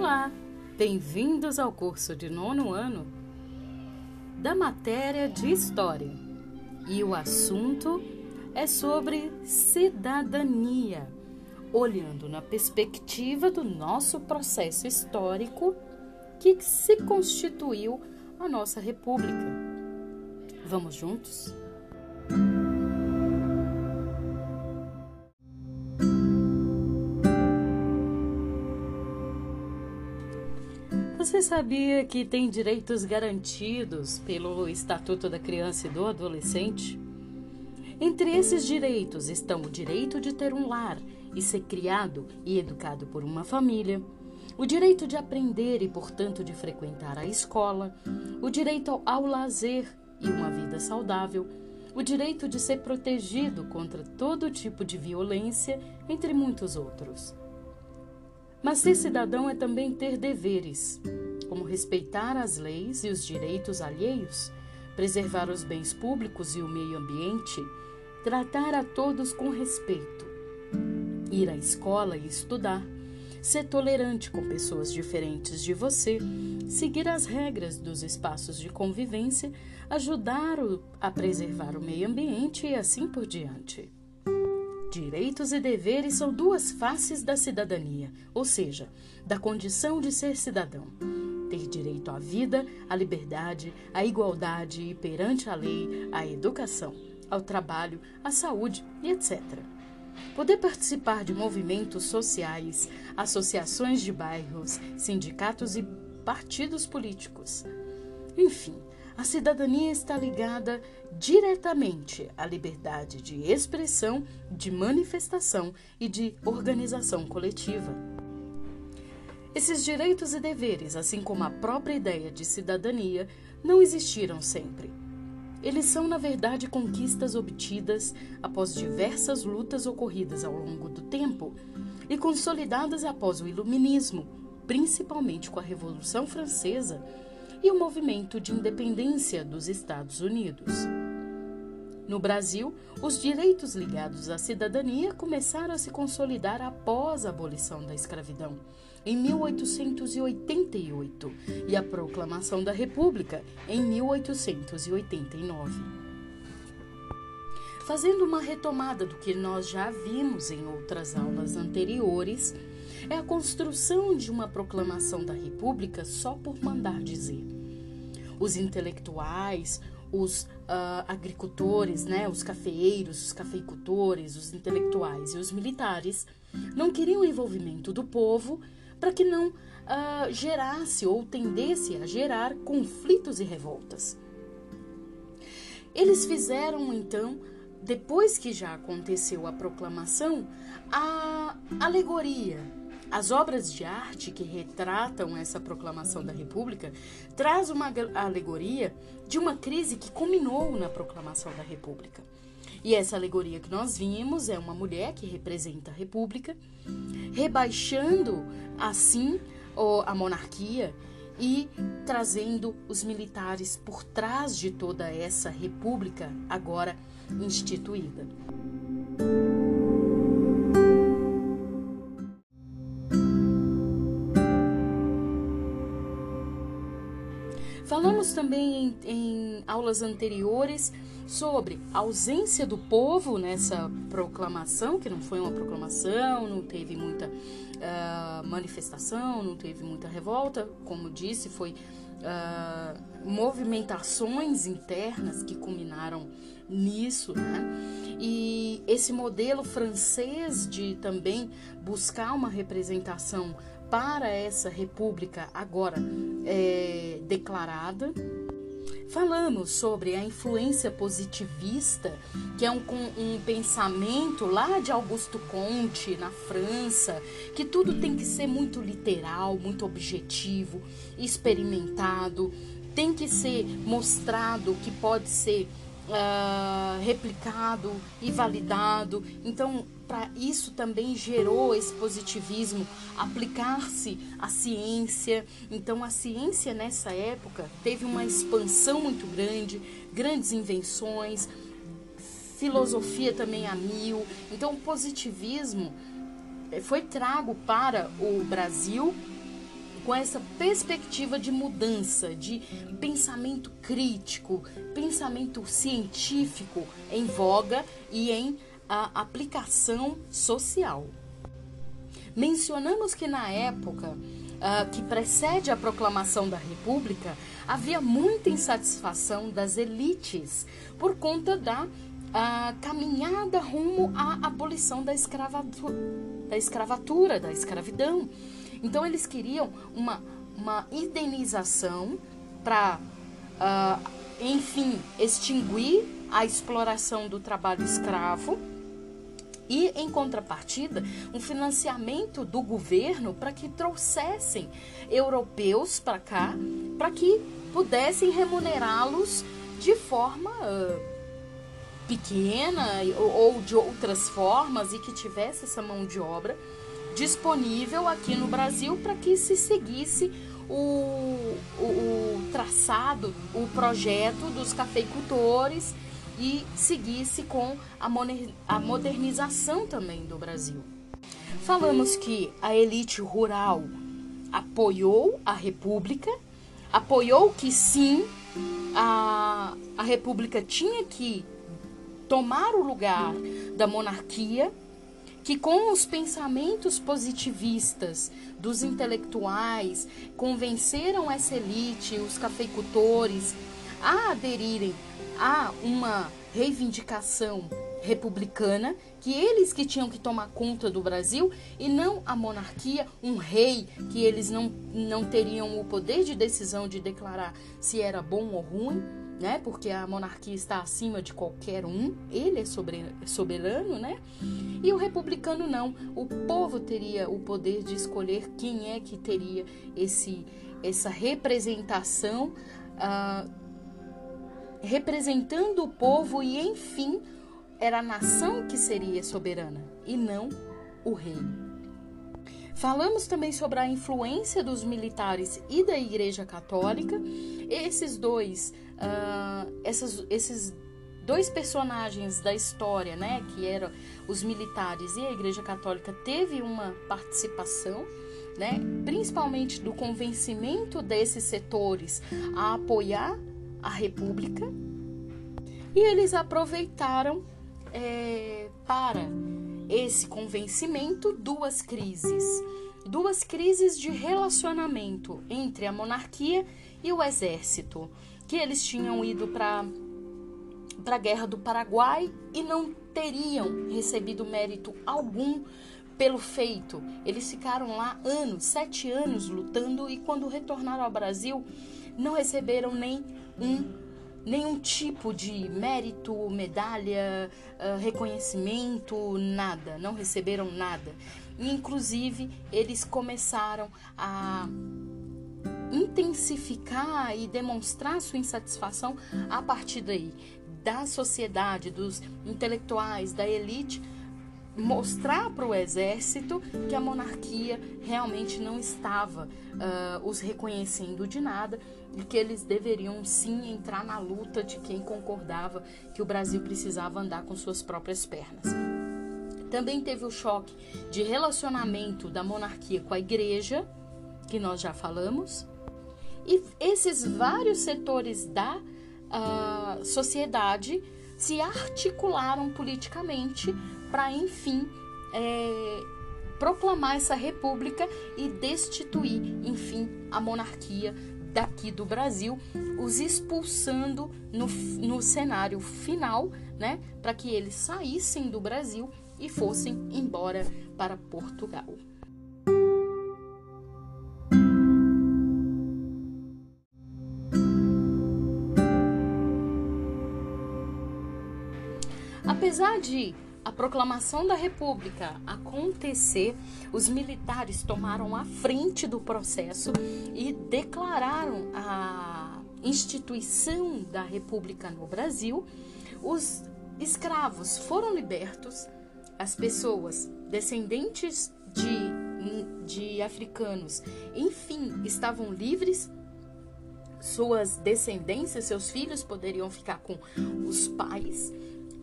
Olá, bem-vindos ao curso de nono ano da matéria de História. E o assunto é sobre cidadania, olhando na perspectiva do nosso processo histórico que se constituiu a nossa República. Vamos juntos? Você sabia que tem direitos garantidos pelo Estatuto da Criança e do Adolescente? Entre esses direitos estão o direito de ter um lar e ser criado e educado por uma família, o direito de aprender e, portanto, de frequentar a escola, o direito ao lazer e uma vida saudável, o direito de ser protegido contra todo tipo de violência, entre muitos outros. Mas ser cidadão é também ter deveres, como respeitar as leis e os direitos alheios, preservar os bens públicos e o meio ambiente, tratar a todos com respeito, ir à escola e estudar, ser tolerante com pessoas diferentes de você, seguir as regras dos espaços de convivência, ajudar a preservar o meio ambiente e assim por diante. Direitos e deveres são duas faces da cidadania, ou seja, da condição de ser cidadão. Ter direito à vida, à liberdade, à igualdade e perante a lei, à educação, ao trabalho, à saúde e etc. Poder participar de movimentos sociais, associações de bairros, sindicatos e partidos políticos. Enfim, a cidadania está ligada diretamente à liberdade de expressão, de manifestação e de organização coletiva. Esses direitos e deveres, assim como a própria ideia de cidadania, não existiram sempre. Eles são, na verdade, conquistas obtidas após diversas lutas ocorridas ao longo do tempo e consolidadas após o Iluminismo, principalmente com a Revolução Francesa e o movimento de independência dos Estados Unidos. No Brasil, os direitos ligados à cidadania começaram a se consolidar após a abolição da escravidão, em 1888, e a proclamação da República, em 1889. Fazendo uma retomada do que nós já vimos em outras aulas anteriores, é a construção de uma proclamação da República só por mandar dizer. Os intelectuais, os uh, agricultores, né, os cafeeiros, os cafeicultores, os intelectuais e os militares não queriam o envolvimento do povo para que não uh, gerasse ou tendesse a gerar conflitos e revoltas. Eles fizeram então, depois que já aconteceu a proclamação, a alegoria as obras de arte que retratam essa proclamação da República traz uma alegoria de uma crise que culminou na proclamação da República. E essa alegoria que nós vimos é uma mulher que representa a República, rebaixando assim a monarquia e trazendo os militares por trás de toda essa república agora instituída. Falamos também em, em, aulas anteriores sobre a ausência do povo nessa proclamação, que não foi uma proclamação, não teve muita uh, manifestação, não teve muita revolta, como disse, foi uh, movimentações internas que culminaram nisso, né? E esse modelo francês de também buscar uma representação para essa república agora é, declarada. Falamos sobre a influência positivista, que é um, um, pensamento lá de Augusto Comte, na França, que tudo tem que ser muito literal, muito objetivo, experimentado, tem que ser mostrado que pode ser uh, replicado e validado. Então, para isso também gerou esse positivismo, aplicar-se à ciência. Então, a ciência nessa época teve uma expansão muito grande, grandes invenções, filosofia também a mil. Então, o positivismo eh, foi trago para o Brasil com essa perspectiva de mudança, de pensamento crítico, pensamento científico em voga e em a aplicação social. Mencionamos que na época uh, que precede a proclamação da República, havia muita insatisfação das elites por conta da uh, caminhada rumo à abolição da escravatura, da escravatura, da escravidão. Então eles queriam uma, uma indenização para, uh, enfim, extinguir a exploração do trabalho escravo e, em contrapartida, um financiamento do governo para que trouxessem europeus para cá, para que pudessem remunerá-los de forma uh, pequena ou, ou de outras formas e que tivesse essa mão de obra disponível aqui no Brasil para que se seguisse o, o, o, traçado, o projeto dos cafeicultores e seguisse com a modernização também do Brasil. Falamos que a elite rural apoiou a República, apoiou que sim, a, a República tinha que tomar o lugar da monarquia, que com os pensamentos positivistas dos intelectuais convenceram essa elite, os cafeicultores, a aderirem a uma reivindicação republicana, que eles que tinham que tomar conta do Brasil e não a monarquia, um rei que eles não, não teriam o poder de decisão de declarar se era bom ou ruim, né? Porque a monarquia está acima de qualquer um, ele é soberano, né? E o republicano não, o povo teria o poder de escolher quem é que teria esse essa representação uh, representando o povo e, enfim, era a nação que seria soberana e não o rei. Falamos também sobre a influência dos militares e da Igreja Católica. Esses dois, uh, essas, esses dois personagens da história, né, que eram os militares e a Igreja Católica, teve uma participação, né, principalmente do convencimento desses setores a apoiar a República e eles aproveitaram é, para esse convencimento duas crises. Duas crises de relacionamento entre a monarquia e o exército, que eles tinham ido para para a guerra do Paraguai e não teriam recebido mérito algum pelo feito. Eles ficaram lá anos, sete anos lutando e quando retornaram ao Brasil não receberam nem um nenhum tipo de mérito, medalha, uh, reconhecimento, nada, não receberam nada. Inclusive, eles começaram a intensificar e demonstrar sua insatisfação a partir daí, da sociedade, dos intelectuais, da elite mostrar para o exército que a monarquia realmente não estava uh, os reconhecendo de nada e que eles deveriam sim entrar na luta de quem concordava que o Brasil precisava andar com suas próprias pernas. Também teve o choque de relacionamento da monarquia com a igreja, que nós já falamos, e esses vários setores da uh, sociedade se articularam politicamente para, enfim, é, proclamar essa república e destituir, enfim, a monarquia daqui do Brasil, os expulsando no, no cenário final, né, para que eles saíssem do Brasil e fossem embora para Portugal. Apesar de a proclamação da República acontecer, os militares tomaram a frente do processo e declararam a instituição da República no Brasil. Os escravos foram libertos, as pessoas descendentes de, de africanos, enfim, estavam livres suas descendências, seus filhos poderiam ficar com os pais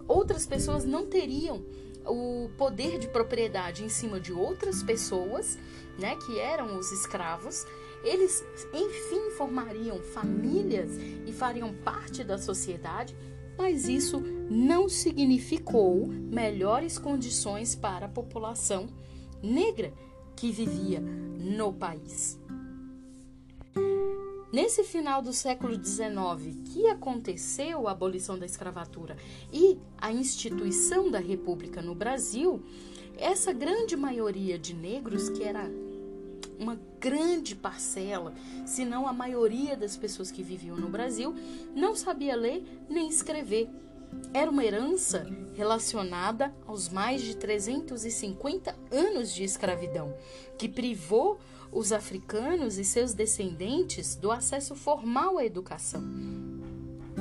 outras pessoas não teriam o poder de propriedade em cima de outras pessoas, né, que eram os escravos. Eles, enfim, formariam famílias e fariam parte da sociedade, mas isso não significou melhores condições para a população negra que vivia no país. Nesse final do século XIX, que aconteceu a abolição da escravatura e a instituição da República no Brasil, essa grande maioria de negros, que era uma grande parcela, se não a maioria das pessoas que viviam no Brasil, não sabia ler nem escrever. Era uma herança relacionada aos mais de 350 anos de escravidão, que privou os africanos e seus descendentes do acesso formal à educação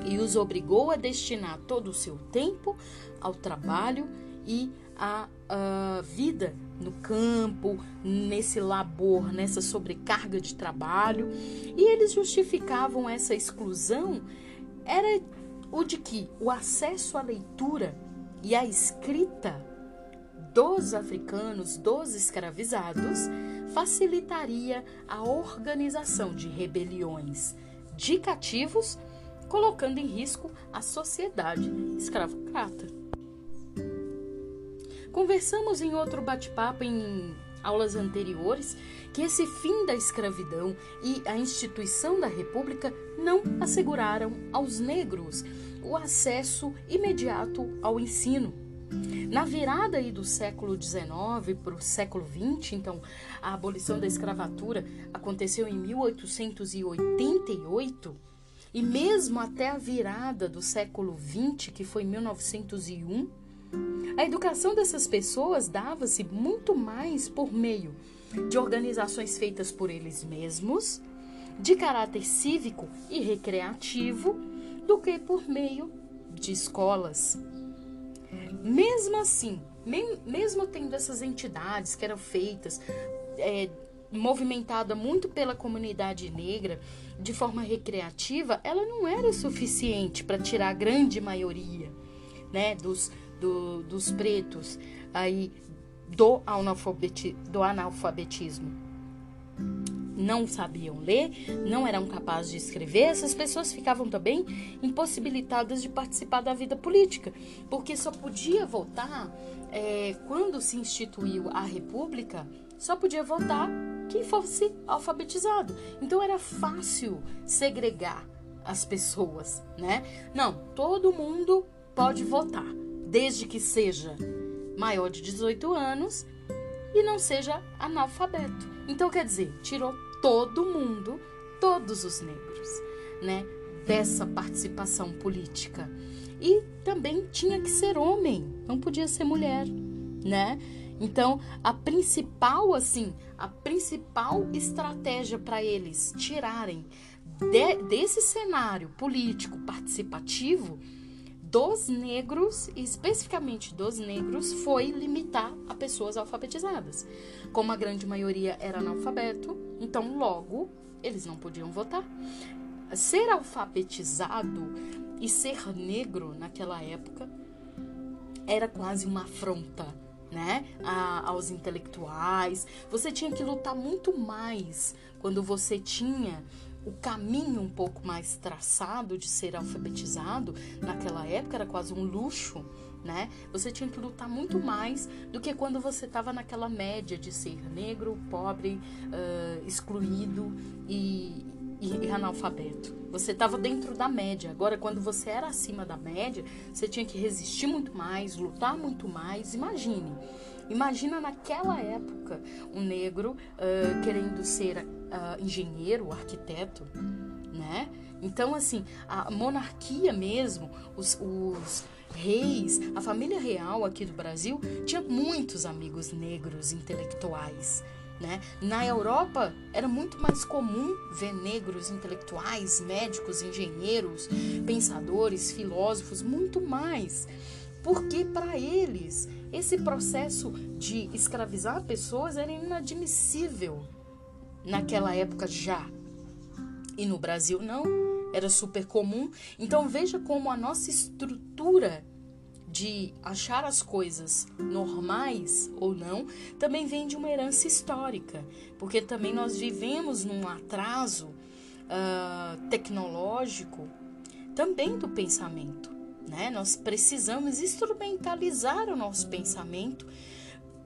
e os obrigou a destinar todo o seu tempo ao trabalho e à, à vida no campo, nesse labor, nessa sobrecarga de trabalho. E eles justificavam essa exclusão era o de que o acesso à leitura e à escrita dos africanos, dos escravizados, facilitaria a organização de rebeliões de cativos, colocando em risco a sociedade escravocrata. Conversamos em outro bate-papo em aulas anteriores que esse fim da escravidão e a instituição da República não asseguraram aos negros o acesso imediato ao ensino na virada aí do século XIX para o século XX, então a abolição da escravatura aconteceu em 1888 e mesmo até a virada do século XX, que foi 1901, a educação dessas pessoas dava-se muito mais por meio de organizações feitas por eles mesmos, de caráter cívico e recreativo, do que por meio de escolas. Mesmo assim, mesmo tendo essas entidades que eram feitas, é, movimentada muito pela comunidade negra de forma recreativa, ela não era suficiente para tirar a grande maioria né, dos, do, dos pretos aí do, analfabeti, do analfabetismo não sabiam ler, não eram capazes de escrever, essas pessoas ficavam também impossibilitadas de participar da vida política, porque só podia votar é, quando se instituiu a República, só podia votar quem fosse alfabetizado. Então era fácil segregar as pessoas, né? Não, todo mundo pode votar, desde que seja maior de 18 anos e não seja analfabeto. Então, quer dizer, tirou todo mundo, todos os negros, né, dessa participação política. E também tinha que ser homem, não podia ser mulher, né? Então, a principal assim, a principal estratégia para eles tirarem de, desse cenário político participativo dos negros, especificamente dos negros, foi limitar a pessoas alfabetizadas. Como a grande maioria era analfabeto, então logo eles não podiam votar. Ser alfabetizado e ser negro naquela época era quase uma afronta, né, a, aos intelectuais. Você tinha que lutar muito mais quando você tinha o caminho um pouco mais traçado de ser alfabetizado naquela época era quase um luxo, né? Você tinha que lutar muito mais do que quando você estava naquela média de ser negro, pobre, uh, excluído e, e, e analfabeto. Você estava dentro da média. Agora, quando você era acima da média, você tinha que resistir muito mais, lutar muito mais. Imagine. Imagina naquela época um negro uh, querendo ser uh, engenheiro, arquiteto, né? Então, assim, a monarquia mesmo, os, os reis, a família real aqui do Brasil tinha muitos amigos negros intelectuais. Né? Na Europa era muito mais comum ver negros intelectuais, médicos, engenheiros, pensadores, filósofos, muito mais. Porque para eles esse processo de escravizar pessoas era inadmissível naquela época já. E no Brasil não, era super comum. Então veja como a nossa estrutura de achar as coisas normais ou não, também vem de uma herança histórica, porque também nós vivemos num atraso uh, tecnológico também do pensamento. Né? Nós precisamos instrumentalizar o nosso pensamento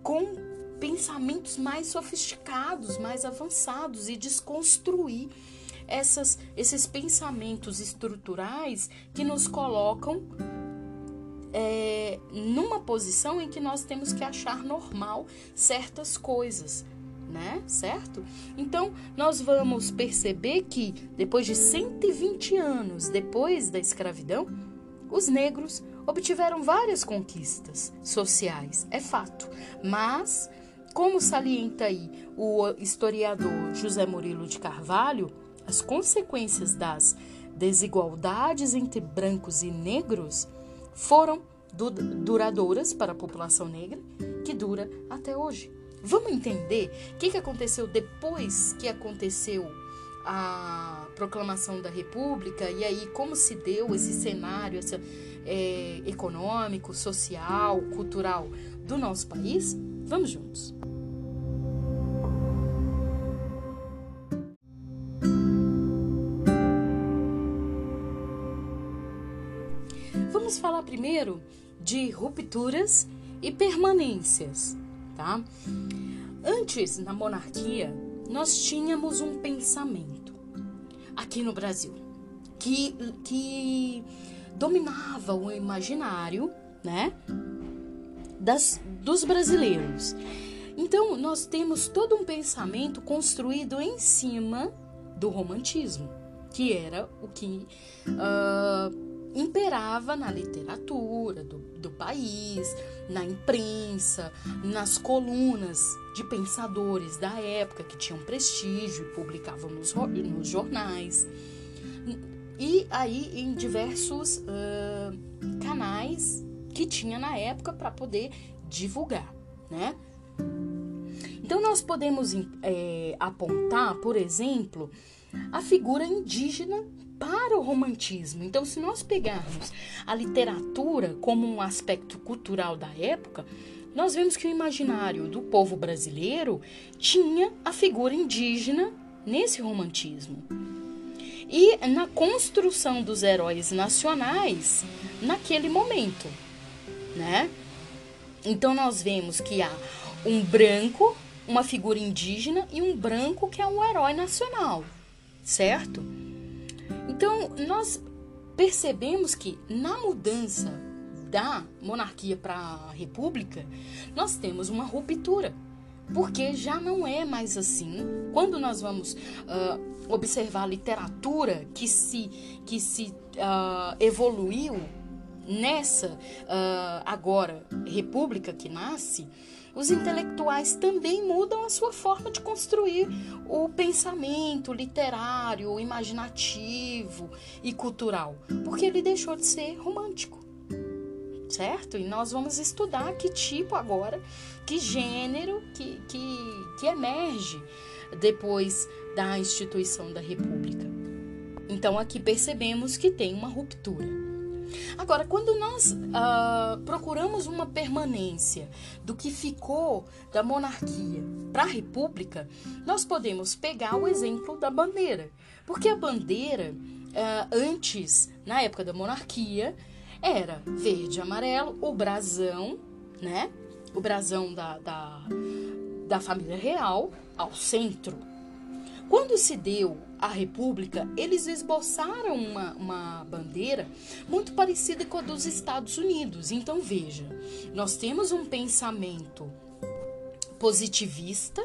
com pensamentos mais sofisticados, mais avançados e desconstruir essas, esses pensamentos estruturais que nos colocam é, numa posição em que nós temos que achar normal certas coisas, né? Certo? Então, nós vamos perceber que depois de 120 anos depois da escravidão, os negros obtiveram várias conquistas sociais, é fato, mas como salienta aí o historiador José Murilo de Carvalho, as consequências das desigualdades entre brancos e negros foram duradouras para a população negra, que dura até hoje. Vamos entender o que, que aconteceu depois que aconteceu a proclamação da República e aí como se deu esse cenário é, econômico, social, cultural do nosso país? Vamos juntos. Vamos falar primeiro de rupturas e permanências, tá? Antes, na monarquia, nós tínhamos um pensamento aqui no Brasil que, que dominava o imaginário, né, das, dos brasileiros. Então, nós temos todo um pensamento construído em cima do romantismo, que era o que uh, imperava na literatura do, do país, na imprensa, nas colunas de pensadores da época que tinham prestígio e publicavam nos, nos jornais. E aí em diversos uh, canais que tinha na época para poder divulgar, né? Então nós podemos é, apontar, por exemplo, a figura indígena para o romantismo. Então, se nós pegarmos a literatura como um aspecto cultural da época, nós vemos que o imaginário do povo brasileiro tinha a figura indígena nesse romantismo. E na construção dos heróis nacionais naquele momento, né? Então nós vemos que há um branco, uma figura indígena e um branco que é um herói nacional, certo? Então, nós percebemos que na mudança da monarquia para a república, nós temos uma ruptura. Porque já não é mais assim. Quando nós vamos uh, observar a literatura que se, que se uh, evoluiu nessa uh, agora república que nasce, os intelectuais também mudam a sua forma de construir o pensamento literário, imaginativo e cultural, porque ele deixou de ser romântico. Certo? E nós vamos estudar que tipo agora, que gênero que, que, que emerge depois da instituição da República. Então aqui percebemos que tem uma ruptura. Agora, quando nós uh, procuramos uma permanência do que ficou da monarquia para a república, nós podemos pegar o exemplo da bandeira. Porque a bandeira, uh, antes, na época da monarquia, era verde e amarelo, o brasão, né? O brasão da, da, da família real ao centro. Quando se deu a República, eles esboçaram uma, uma bandeira muito parecida com a dos Estados Unidos. Então, veja, nós temos um pensamento positivista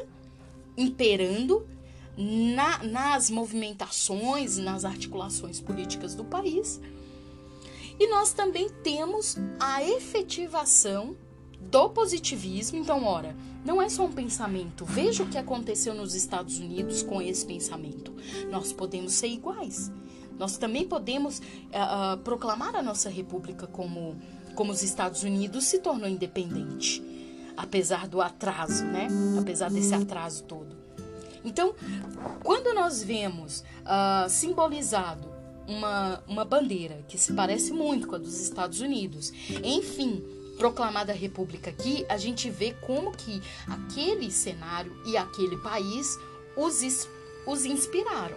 imperando na, nas movimentações, nas articulações políticas do país. E nós também temos a efetivação do positivismo. Então, ora, não é só um pensamento. Veja o que aconteceu nos Estados Unidos com esse pensamento. Nós podemos ser iguais. Nós também podemos uh, uh, proclamar a nossa república como, como os Estados Unidos se tornou independente, apesar do atraso, né? Apesar desse atraso todo. Então, quando nós vemos uh, simbolizado uma, uma bandeira que se parece muito com a dos Estados Unidos. Enfim, proclamada a república aqui, a gente vê como que aquele cenário e aquele país os, os inspiraram,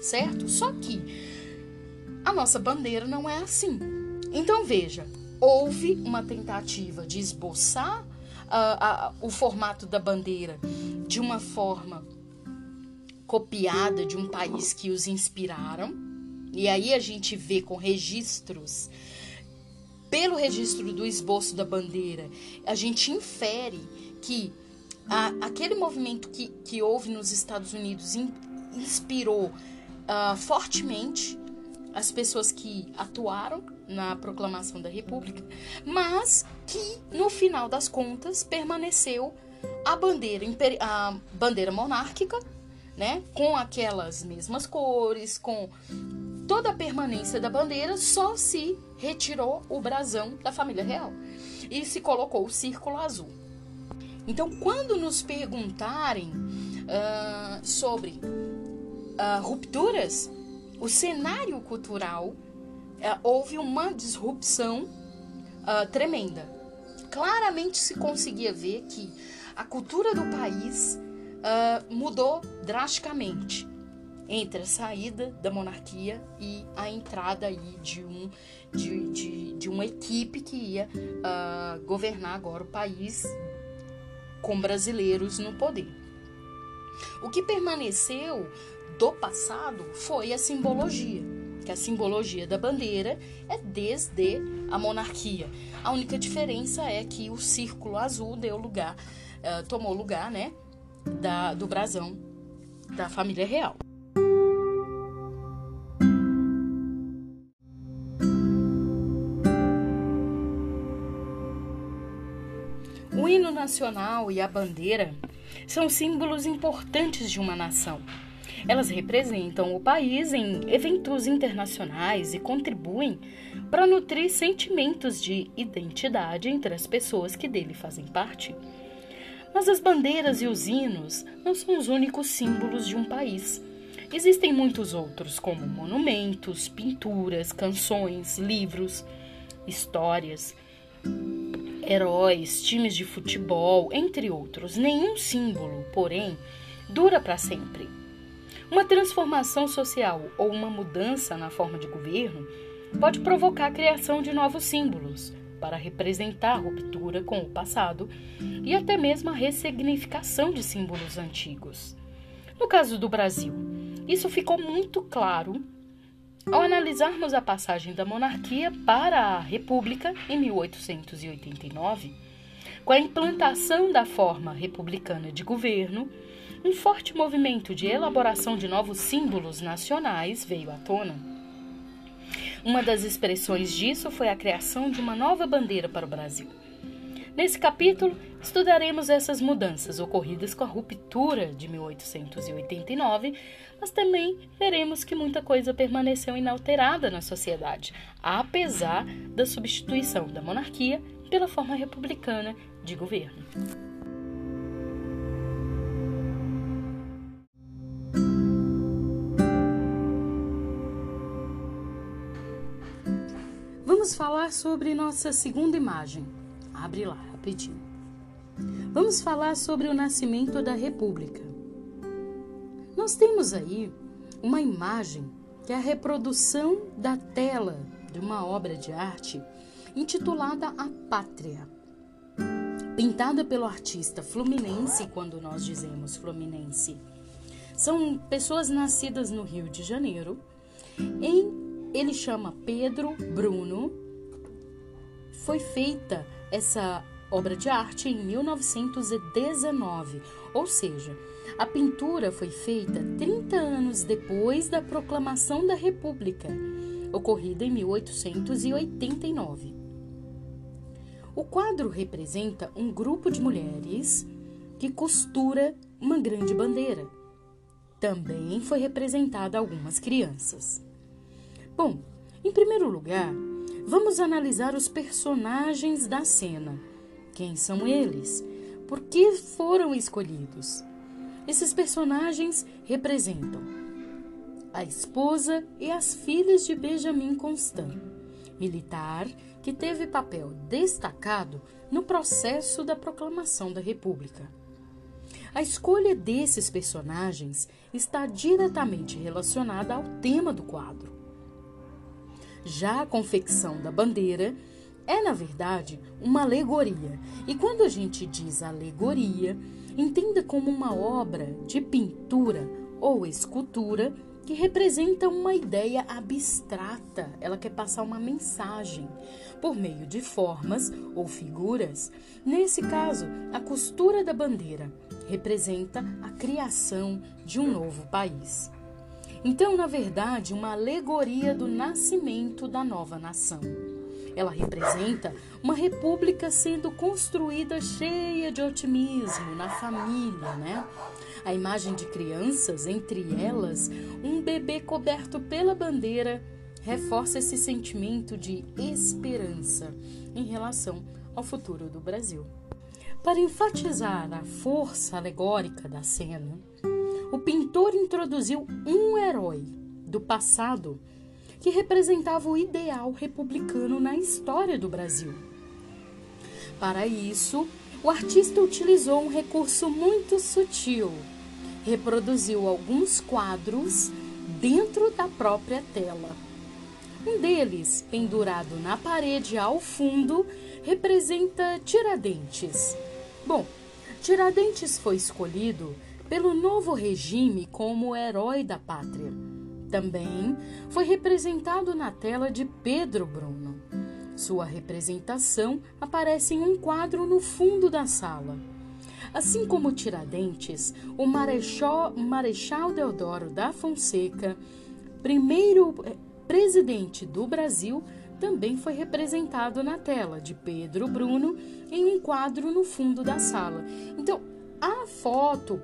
certo? Só que a nossa bandeira não é assim. Então veja, houve uma tentativa de esboçar uh, uh, o formato da bandeira de uma forma copiada de um país que os inspiraram. E aí a gente vê com registros pelo registro do esboço da bandeira, a gente infere que a, aquele movimento que, que houve nos Estados Unidos in, inspirou uh, fortemente as pessoas que atuaram na proclamação da República, mas que no final das contas permaneceu a bandeira, a bandeira monárquica, né, com aquelas mesmas cores, com toda a permanência da bandeira, só se retirou o brasão da família real e se colocou o círculo azul. Então, quando nos perguntarem uh, sobre uh, rupturas, o cenário cultural uh, houve uma disrupção tremenda. Claramente se conseguia ver que a cultura do país mudou drasticamente entre a saída da monarquia e a entrada aí de, um, de, de, de uma equipe que ia uh, governar agora o país com brasileiros no poder. O que permaneceu do passado foi a simbologia, que a simbologia da bandeira é desde a monarquia. A única diferença é que o círculo azul deu lugar, uh, tomou lugar, né, da, do brasão da família real. Nacional e a bandeira são símbolos importantes de uma nação. Elas representam o país em eventos internacionais e contribuem para nutrir sentimentos de identidade entre as pessoas que dele fazem parte. Mas as bandeiras e os hinos não são os únicos símbolos de um país. Existem muitos outros, como monumentos, pinturas, canções, livros, histórias heróis, times de futebol, entre outros. Nenhum símbolo, porém, dura para sempre. Uma transformação social ou uma mudança na forma de governo pode provocar a criação de novos símbolos para representar a ruptura com o passado e até mesmo a ressignificação de símbolos antigos. No caso do Brasil, isso ficou muito claro ao analisarmos a passagem da monarquia para a república em 1889, com a implantação da forma republicana de governo, um forte movimento de elaboração de novos símbolos nacionais veio à tona. Uma das expressões disso foi a criação de uma nova bandeira para o Brasil. Nesse capítulo, estudaremos essas mudanças ocorridas com a ruptura de 1889 mas também veremos que muita coisa permaneceu inalterada na sociedade, apesar da substituição da monarquia pela forma republicana de governo. Vamos falar sobre nossa segunda imagem. Abre lá, Vamos falar sobre o nascimento da República. Nós temos aí uma imagem que é a reprodução da tela de uma obra de arte intitulada A Pátria, pintada pelo artista fluminense, quando nós dizemos fluminense. São pessoas nascidas no Rio de Janeiro. Em, ele chama Pedro Bruno. Foi feita essa obra de arte em 1919, ou seja, a pintura foi feita 30 anos depois da proclamação da República, ocorrida em 1889. O quadro representa um grupo de mulheres que costura uma grande bandeira. Também foi representada algumas crianças. Bom, em primeiro lugar, vamos analisar os personagens da cena. Quem são eles? Por que foram escolhidos? Esses personagens representam a esposa e as filhas de Benjamin Constant, militar que teve papel destacado no processo da proclamação da República. A escolha desses personagens está diretamente relacionada ao tema do quadro. Já a confecção da bandeira é, na verdade, uma alegoria, e quando a gente diz alegoria, entenda como uma obra de pintura ou escultura que representa uma ideia abstrata, ela quer passar uma mensagem por meio de formas ou figuras. Nesse caso, a costura da bandeira representa a criação de um novo país. Então, na verdade, uma alegoria do nascimento da nova nação. Ela representa uma república sendo construída cheia de otimismo na família, né? A imagem de crianças, entre elas um bebê coberto pela bandeira, reforça esse sentimento de esperança em relação ao futuro do Brasil. Para enfatizar a força alegórica da cena, o pintor introduziu um herói do passado que representava o ideal republicano na história do Brasil. Para isso, o artista utilizou um recurso muito sutil. Reproduziu alguns quadros dentro da própria tela. Um deles, pendurado na parede ao fundo, representa Tiradentes. Bom, Tiradentes foi escolhido pelo novo regime como herói da pátria também foi representado na tela de Pedro Bruno. Sua representação aparece em um quadro no fundo da sala. Assim como Tiradentes, o Marechal, Marechal Deodoro da Fonseca, primeiro eh, presidente do Brasil, também foi representado na tela de Pedro Bruno em um quadro no fundo da sala. Então, a foto,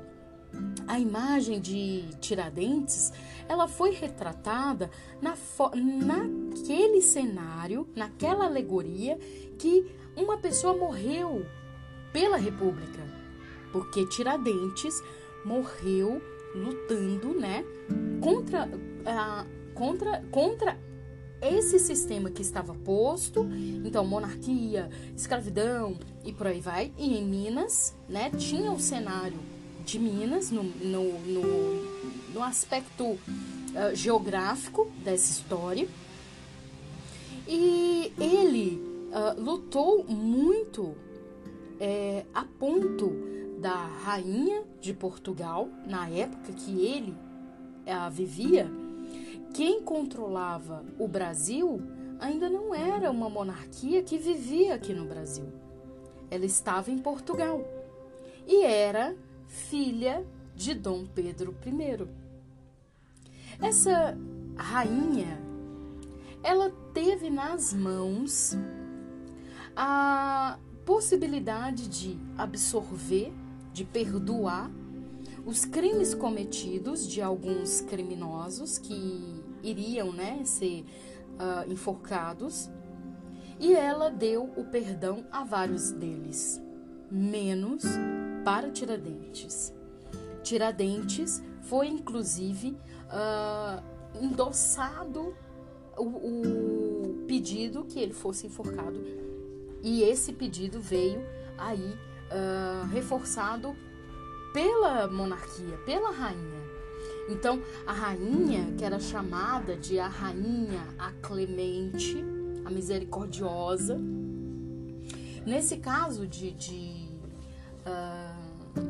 a imagem de Tiradentes ela foi retratada na naquele cenário, naquela alegoria que uma pessoa morreu pela República, porque Tiradentes morreu lutando, né, contra a contra contra esse sistema que estava posto, então monarquia, escravidão e por aí vai. E em Minas, né, tinha o cenário de Minas no, no, no, no aspecto uh, geográfico dessa história. E ele uh, lutou muito é, a ponto da rainha de Portugal, na época que ele uh, vivia, quem controlava o Brasil ainda não era uma monarquia que vivia aqui no Brasil. Ela estava em Portugal e era filha de Dom Pedro I. Essa rainha, ela teve nas mãos a possibilidade de absorver, de perdoar os crimes cometidos de alguns criminosos que iriam né, ser uh, enforcados, e ela deu o perdão a vários deles, menos para Tiradentes. Tiradentes foi inclusive uh, endossado o, o, pedido que ele fosse enforcado e esse pedido veio aí uh, reforçado pela monarquia, pela rainha. Então, a rainha, que era chamada de a rainha a clemente, a misericordiosa, nesse caso de, de uh,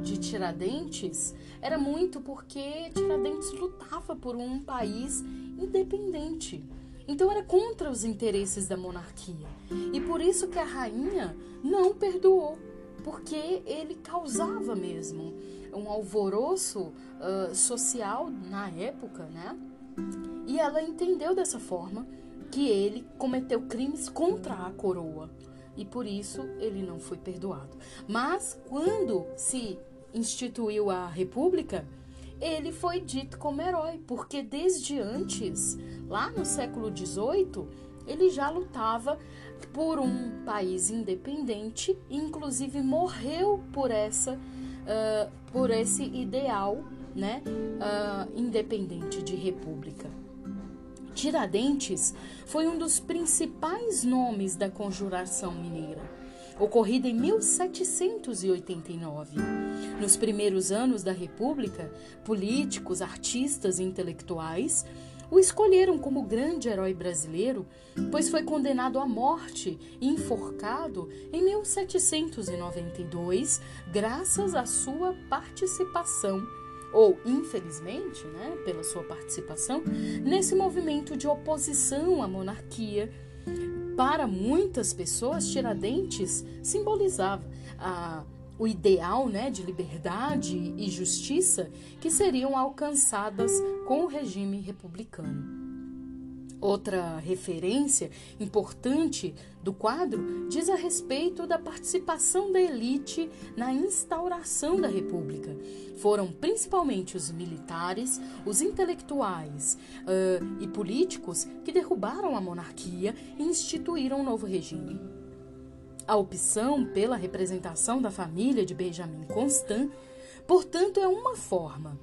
de Tiradentes era muito porque Tiradentes lutava por um país independente. Então era contra os interesses da monarquia. E por isso que a rainha não perdoou, porque ele causava mesmo um alvoroço uh, social na época, né? E ela entendeu dessa forma que ele cometeu crimes contra a coroa e por isso ele não foi perdoado. Mas quando se instituiu a República, ele foi dito como herói, porque desde antes, lá no século XVIII, ele já lutava por um país independente, inclusive morreu por essa, uh, por esse ideal né, uh, independente de república. Tiradentes foi um dos principais nomes da Conjuração Mineira, ocorrida em 1789. Nos primeiros anos da República, políticos, artistas e intelectuais o escolheram como grande herói brasileiro, pois foi condenado à morte e enforcado em 1792, graças à sua participação ou infelizmente, né, pela sua participação nesse movimento de oposição à monarquia. Para muitas pessoas, Tiradentes simbolizava a o ideal né, de liberdade e justiça que seriam alcançadas com o regime republicano. Outra referência importante do quadro diz a respeito da participação da elite na instauração da República. Foram principalmente os militares, os intelectuais uh, e políticos que derrubaram a monarquia e instituíram um novo regime. A opção pela representação da família de Benjamin Constant, portanto, é uma forma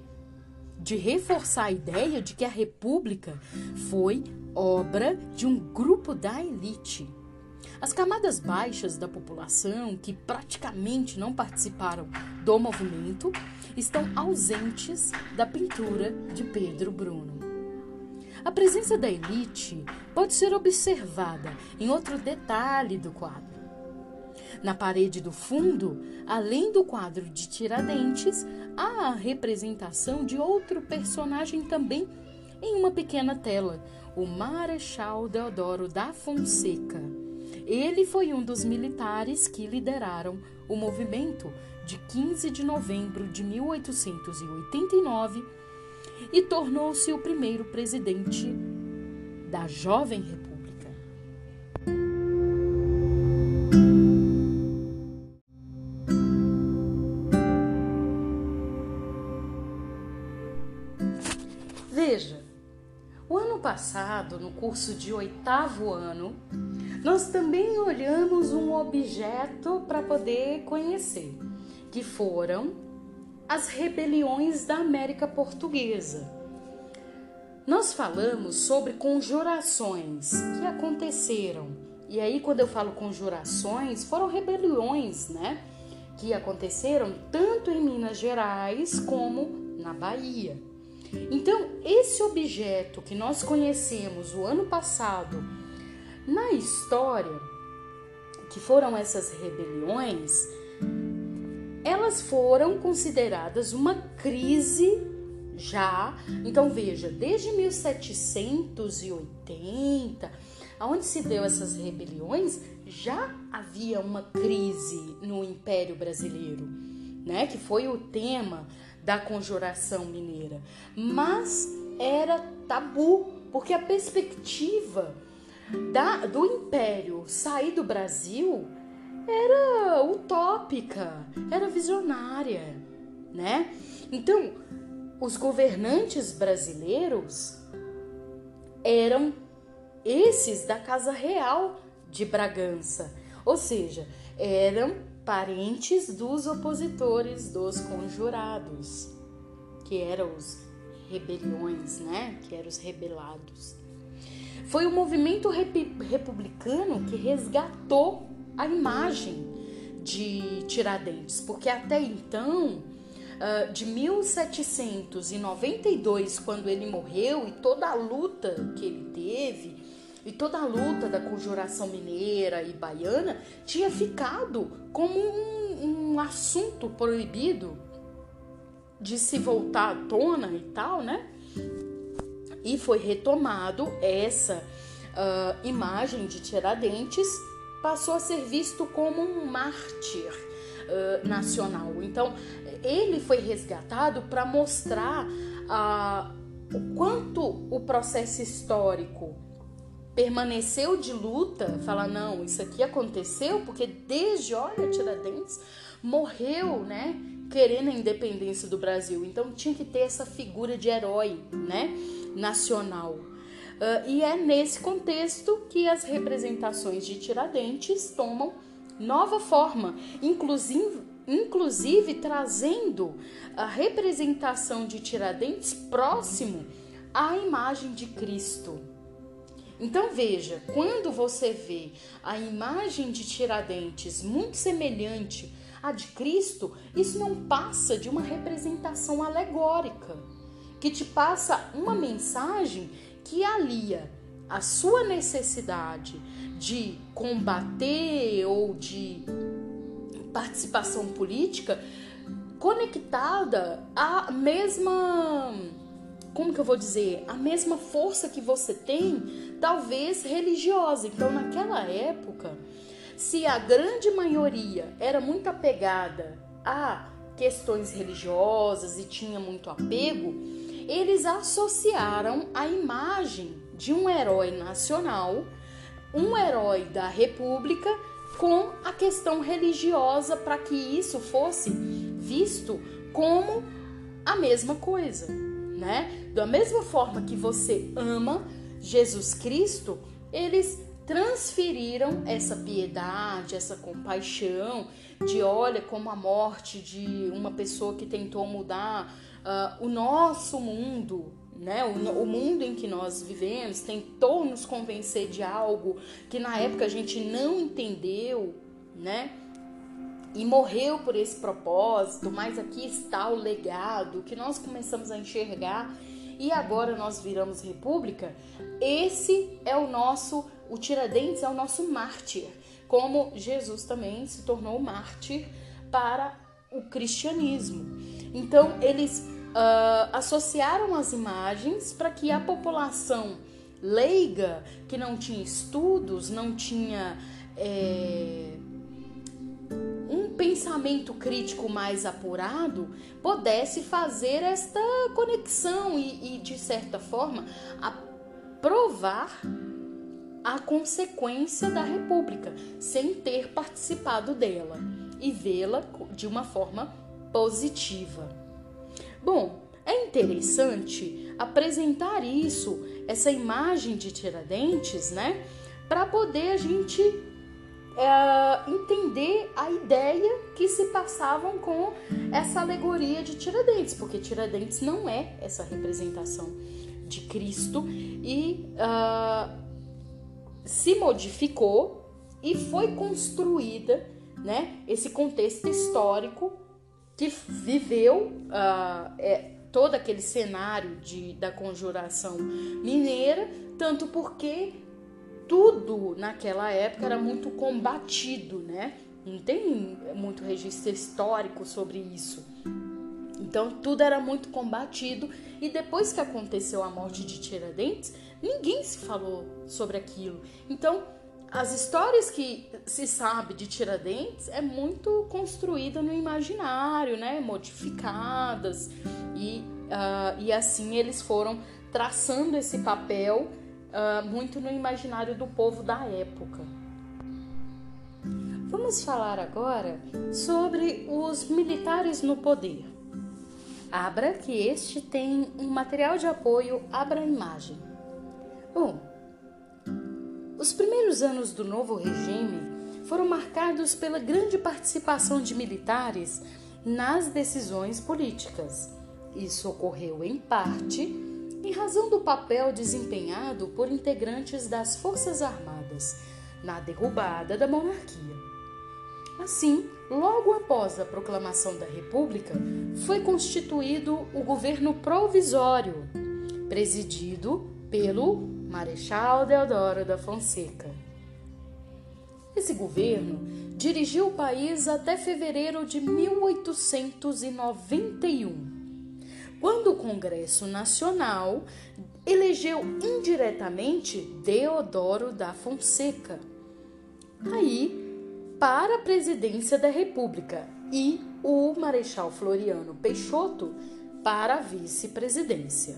de reforçar a ideia de que a República foi obra de um grupo da elite. As camadas baixas da população, que praticamente não participaram do movimento, estão ausentes da pintura de Pedro Bruno. A presença da elite pode ser observada em outro detalhe do quadro. Na parede do fundo, além do quadro de Tiradentes, há a representação de outro personagem também em uma pequena tela, o Marechal Deodoro da Fonseca. Ele foi um dos militares que lideraram o movimento de 15 de novembro de 1889 e tornou-se o primeiro presidente da jovem república. Veja, passado, no curso de oitavo ano, nós também olhamos um objeto para poder conhecer, que foram as rebeliões da América Portuguesa. Nós falamos sobre conjurações que aconteceram. E aí, quando eu falo conjurações, foram rebeliões, né? Que aconteceram tanto em Minas Gerais como na Bahia. Então, esse objeto que nós conhecemos o ano passado na história, que foram essas rebeliões, elas foram consideradas uma crise já. Então veja, desde 1780, aonde se deu essas rebeliões, já havia uma crise no Império Brasileiro, né? Que foi o tema da conjuração mineira, mas era tabu, porque a perspectiva da, do império sair do Brasil era utópica, era visionária, né? Então, os governantes brasileiros eram esses da Casa Real de Bragança, ou seja, eram parentes dos opositores dos conjurados, que eram os rebeliões, né? Que eram os rebelados. Foi o movimento republicano que resgatou a imagem de Tiradentes, porque até então, ah, de 1792, quando ele morreu e toda a luta que ele teve, e toda a luta da conjuração mineira e baiana tinha ficado como um, um assunto proibido de se voltar à tona e tal, né? E foi retomado essa uh, imagem de Tiradentes, passou a ser visto como um mártir uh, nacional. Então, ele foi resgatado para mostrar uh, o quanto o processo histórico permaneceu de luta, falar não, isso aqui aconteceu porque desde, olha, Tiradentes morreu, né, querendo a independência do Brasil. Então tinha que ter essa figura de herói, né, nacional. Uh, e é nesse contexto que as representações de Tiradentes tomam nova forma, inclusive, inclusive trazendo a representação de Tiradentes próximo à imagem de Cristo. Então veja, quando você vê a imagem de Tiradentes muito semelhante à de Cristo, isso não passa de uma representação alegórica, que te passa uma mensagem que alia a sua necessidade de combater ou de participação política conectada à mesma como que eu vou dizer, a mesma força que você tem, talvez religiosa. Então, naquela época, se a grande maioria era muito apegada a questões religiosas e tinha muito apego, eles associaram a imagem de um herói nacional, um herói da república, com a questão religiosa para que isso fosse visto como a mesma coisa, né? Da mesma forma que você ama Jesus Cristo, eles transferiram essa piedade, essa compaixão de olha como a morte de uma pessoa que tentou mudar uh, o nosso mundo, né? O, o, mundo em que nós vivemos tentou nos convencer de algo que na época a gente não entendeu, né? E morreu por esse propósito, mas aqui está o legado que nós começamos a enxergar e agora nós viramos república. Esse é o nosso, o Tiradentes é o nosso mártir, como Jesus também se tornou mártir para o cristianismo. Então eles uh, associaram as imagens para que a população leiga, que não tinha estudos, não tinha é, pensamento crítico mais apurado, pudesse fazer esta conexão e, e de certa forma, aprovar a consequência da República, sem ter participado dela e vê-la de uma forma positiva. Bom, é interessante apresentar isso, essa imagem de Tiradentes, né? Para poder a gente é, entender a ideia que se passavam com essa alegoria de Tiradentes, porque Tiradentes não é essa representação de Cristo e uh, se modificou e foi construída, né? Esse contexto histórico que viveu uh, é, todo aquele cenário de, da conjuração mineira, tanto porque tudo naquela época era muito combatido, né? Não tem muito registro histórico sobre isso. Então tudo era muito combatido e depois que aconteceu a morte de Tiradentes, ninguém se falou sobre aquilo. Então as histórias que se sabe de Tiradentes é muito construída no imaginário, né? Modificadas e, uh, e assim eles foram traçando esse papel uh, muito no imaginário do povo da época. Vamos falar agora sobre os militares no poder. Abra que este tem um material de apoio, abra a imagem. Bom, os primeiros anos do novo regime foram marcados pela grande participação de militares nas decisões políticas. Isso ocorreu em parte em razão do papel desempenhado por integrantes das Forças Armadas na derrubada da monarquia. Assim, logo após a proclamação da República, foi constituído o governo provisório, presidido pelo Marechal Deodoro da Fonseca. Esse governo dirigiu o país até fevereiro de 1891, quando o Congresso Nacional elegeu indiretamente Deodoro da Fonseca, aí para a presidência da República e o Marechal Floriano Peixoto para a vice-presidência.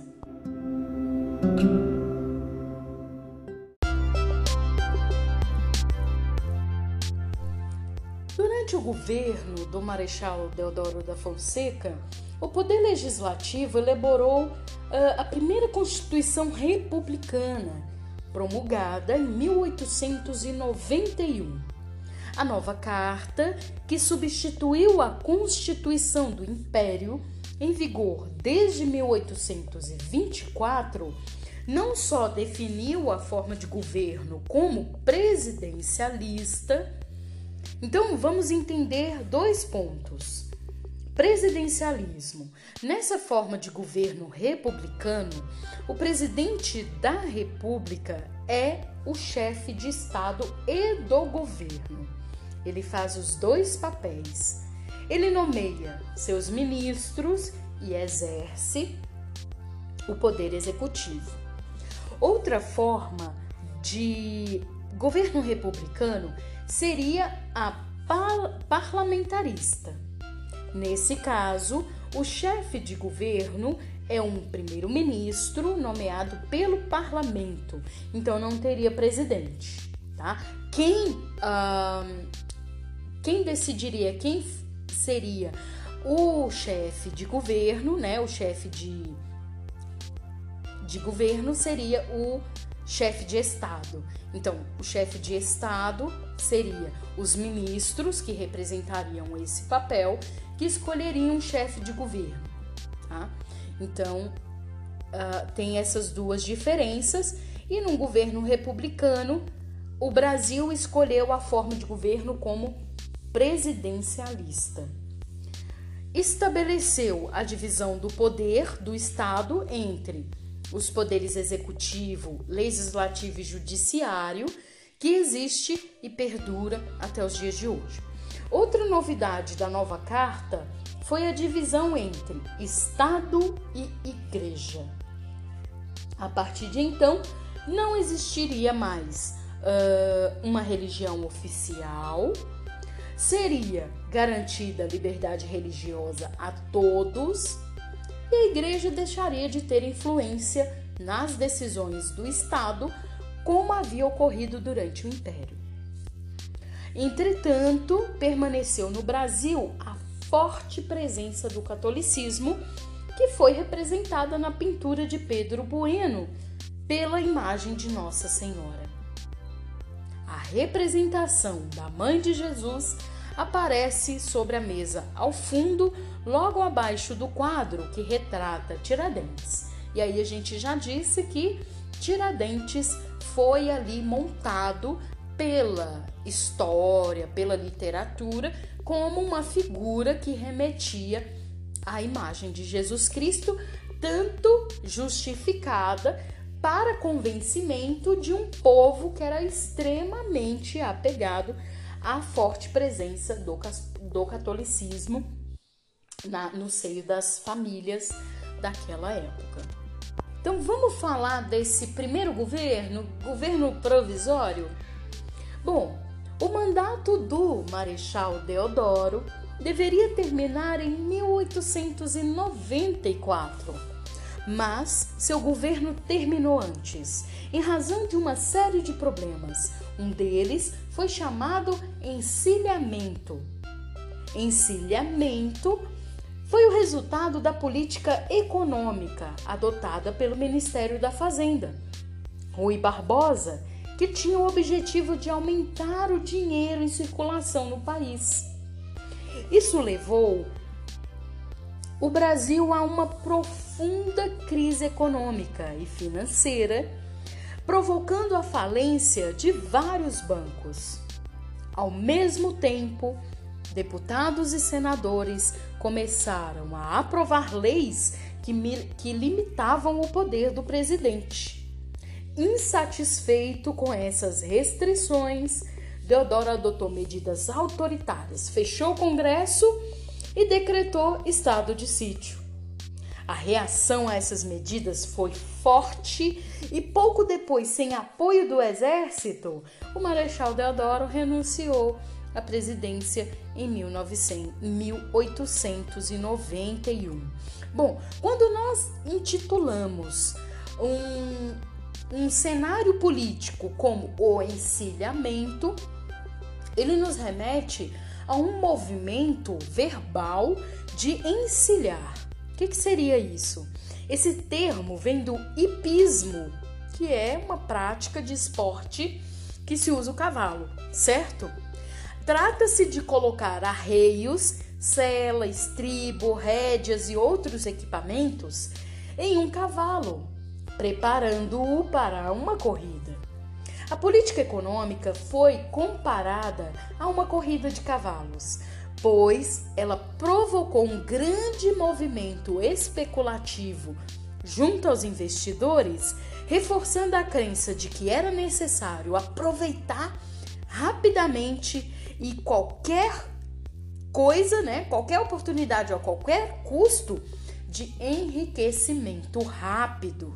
Durante o governo do Marechal Deodoro da Fonseca, o Poder Legislativo elaborou uh, a primeira Constituição Republicana, promulgada em 1891. a nova carta, que substituiu a Constituição do Império, em vigor desde 1824, não só definiu a forma de governo como presidencialista. Então, vamos entender dois pontos. Presidencialismo. Nessa forma de governo republicano, o presidente da República é o chefe de Estado e do governo. Ele faz os dois papéis. Ele nomeia seus ministros e exerce o poder executivo. Outra forma de governo republicano seria a parlamentarista. Nesse caso, o chefe de governo é um primeiro-ministro nomeado pelo parlamento, então não teria presidente, tá? Quem, uh, quem decidiria quem seria o chefe de governo, né? O chefe de, de governo seria o chefe de Estado. Então, o chefe de Estado seria os ministros que representariam esse papel, que escolheriam um chefe de governo. Tá? Então, uh, tem essas duas diferenças, e num governo republicano, o Brasil escolheu a forma de governo como presidencialista. Estabeleceu a divisão do poder do Estado entre os poderes executivo, legislativo e judiciário, que existe e perdura até os dias de hoje. Outra novidade da nova carta foi a divisão entre Estado e Igreja. A partir de então, não existiria mais uh, uma religião oficial, seria garantida liberdade religiosa a todos e a igreja deixaria de ter influência nas decisões do Estado, como havia ocorrido durante o Império. Entretanto, permaneceu no Brasil a forte presença do catolicismo, que foi representada na pintura de Pedro Bueno pela imagem de Nossa Senhora. A representação da Mãe de Jesus aparece sobre a mesa ao fundo, logo abaixo do quadro que retrata Tiradentes. E aí a gente já disse que Tiradentes foi ali montado pela história, pela literatura, como uma figura que remetia à imagem de Jesus Cristo, tanto justificada para convencimento de um povo que era extremamente apegado à forte presença do, do catolicismo na, no seio das famílias daquela época. Então vamos falar desse primeiro governo, governo provisório? Bom, o mandato do Marechal Deodoro deveria terminar em 1894, mas seu governo terminou antes, em razão de uma série de problemas. Um deles foi chamado encilhamento. Encilhamento foi o resultado da política econômica adotada pelo Ministério da Fazenda. Rui Barbosa que tinha o objetivo de aumentar o dinheiro em circulação no país. Isso levou o Brasil a uma profunda crise econômica e financeira, provocando a falência de vários bancos. Ao mesmo tempo, deputados e senadores começaram a aprovar leis que, que limitavam o poder do presidente. Insatisfeito com essas restrições, Deodoro adotou medidas autoritárias, fechou o Congresso e decretou estado de sítio. A reação a essas medidas foi forte e pouco depois, sem apoio do exército, o Marechal Deodoro renunciou à presidência em 1900, 1891. Bom, quando nós intitulamos um, um cenário político como o encilhamento, ele nos remete a um movimento verbal de encilhar. O que, que seria isso? Esse termo vem do hipismo, que é uma prática de esporte que se usa o cavalo, certo? Trata-se de colocar arreios, sela, estribo, rédeas e outros equipamentos em um cavalo, preparando-o para uma corrida. A política econômica foi comparada a uma corrida de cavalos, pois ela provocou um grande movimento especulativo junto aos investidores, reforçando a crença de que era necessário aproveitar rapidamente e qualquer coisa, né, qualquer oportunidade a qualquer custo de enriquecimento rápido.